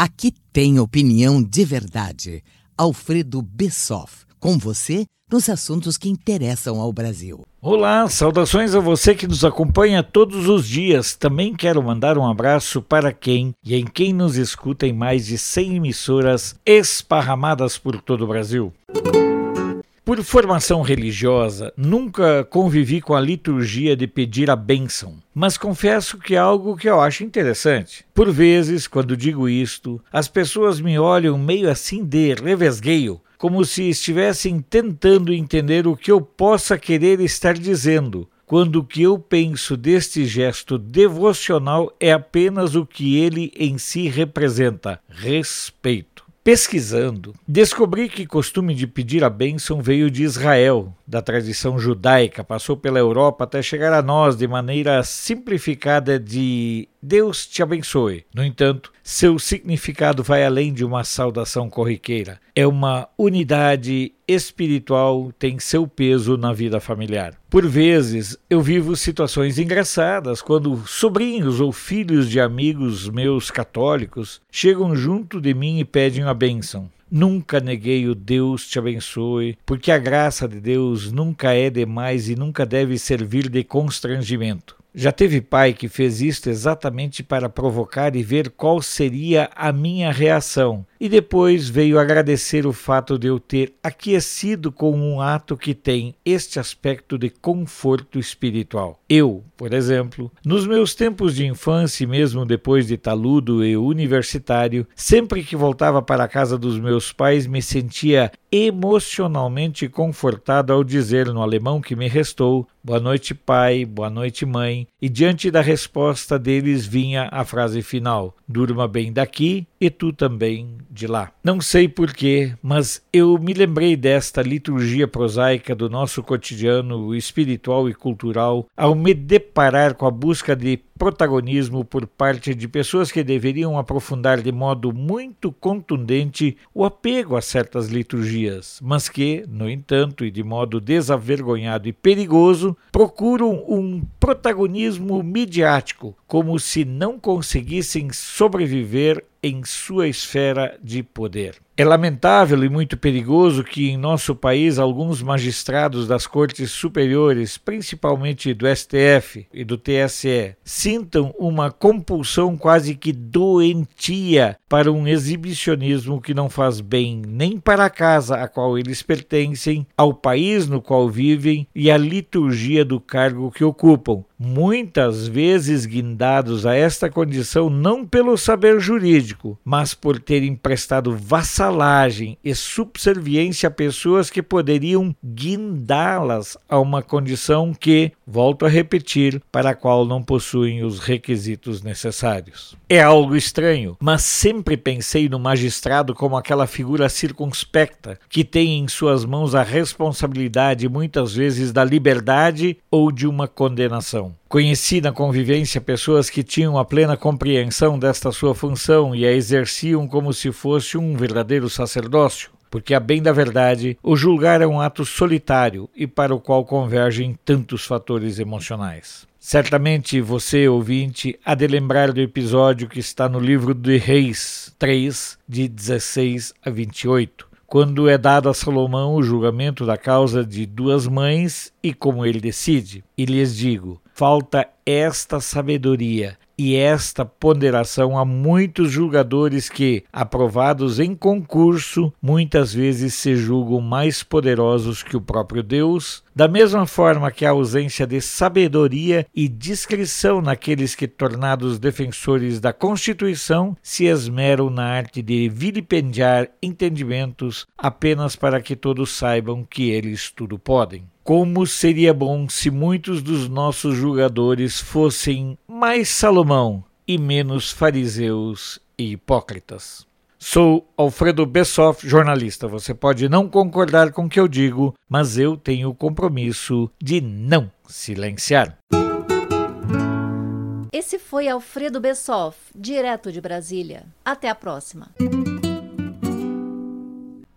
Aqui tem opinião de verdade. Alfredo Bessoff, com você nos assuntos que interessam ao Brasil. Olá, saudações a você que nos acompanha todos os dias. Também quero mandar um abraço para quem e em quem nos escuta em mais de 100 emissoras esparramadas por todo o Brasil. Por formação religiosa, nunca convivi com a liturgia de pedir a bênção, mas confesso que é algo que eu acho interessante. Por vezes, quando digo isto, as pessoas me olham meio assim de revesgueio, como se estivessem tentando entender o que eu possa querer estar dizendo, quando o que eu penso deste gesto devocional é apenas o que ele em si representa: respeito. Pesquisando, descobri que costume de pedir a bênção veio de Israel, da tradição judaica, passou pela Europa até chegar a nós de maneira simplificada de Deus te abençoe. No entanto, seu significado vai além de uma saudação corriqueira. É uma unidade espiritual, tem seu peso na vida familiar. Por vezes, eu vivo situações engraçadas quando sobrinhos ou filhos de amigos meus católicos chegam junto de mim e pedem a bênção. Nunca neguei o Deus te abençoe, porque a graça de Deus nunca é demais e nunca deve servir de constrangimento. Já teve pai que fez isto exatamente para provocar e ver qual seria a minha reação, e depois veio agradecer o fato de eu ter aquecido com um ato que tem este aspecto de conforto espiritual. Eu, por exemplo, nos meus tempos de infância mesmo depois de taludo e universitário, sempre que voltava para a casa dos meus pais me sentia emocionalmente confortado ao dizer no alemão que me restou: Boa noite, pai, boa noite, mãe, e diante da resposta deles vinha a frase final: Durma bem daqui e tu também de lá. Não sei porquê, mas eu me lembrei desta liturgia prosaica do nosso cotidiano espiritual e cultural ao me deparar com a busca de protagonismo por parte de pessoas que deveriam aprofundar de modo muito contundente o apego a certas liturgias, mas que, no entanto, e de modo desavergonhado e perigoso, procuram um protagonismo midiático, como se não conseguissem sobreviver em sua esfera de poder. É lamentável e muito perigoso que em nosso país alguns magistrados das cortes superiores, principalmente do STF e do TSE, sintam uma compulsão quase que doentia para um exibicionismo que não faz bem nem para a casa a qual eles pertencem, ao país no qual vivem e à liturgia do cargo que ocupam, muitas vezes guindados a esta condição não pelo saber jurídico, mas por terem prestado vassalagem e subserviência a pessoas que poderiam guindá-las a uma condição que, volto a repetir, para a qual não possuem os requisitos necessários. É algo estranho, mas sempre pensei no magistrado como aquela figura circunspecta que tem em suas mãos a responsabilidade muitas vezes da liberdade ou de uma condenação. Conheci na convivência pessoas que tinham a plena compreensão desta sua função e a exerciam como se fosse um verdadeiro sacerdócio porque, a bem da verdade, o julgar é um ato solitário e para o qual convergem tantos fatores emocionais. Certamente você, ouvinte, há de lembrar do episódio que está no livro de Reis 3, de 16 a 28, quando é dado a Salomão o julgamento da causa de duas mães e como ele decide. E lhes digo: falta esta sabedoria e esta ponderação a muitos julgadores que, aprovados em concurso, muitas vezes se julgam mais poderosos que o próprio Deus, da mesma forma que a ausência de sabedoria e discrição naqueles que, tornados defensores da Constituição, se esmeram na arte de vilipendiar entendimentos apenas para que todos saibam que eles tudo podem. Como seria bom se muitos dos nossos julgadores fossem mais Salomão e menos fariseus e hipócritas. Sou Alfredo Bessoff, jornalista. Você pode não concordar com o que eu digo, mas eu tenho o compromisso de não silenciar. Esse foi Alfredo Bessoff, direto de Brasília. Até a próxima.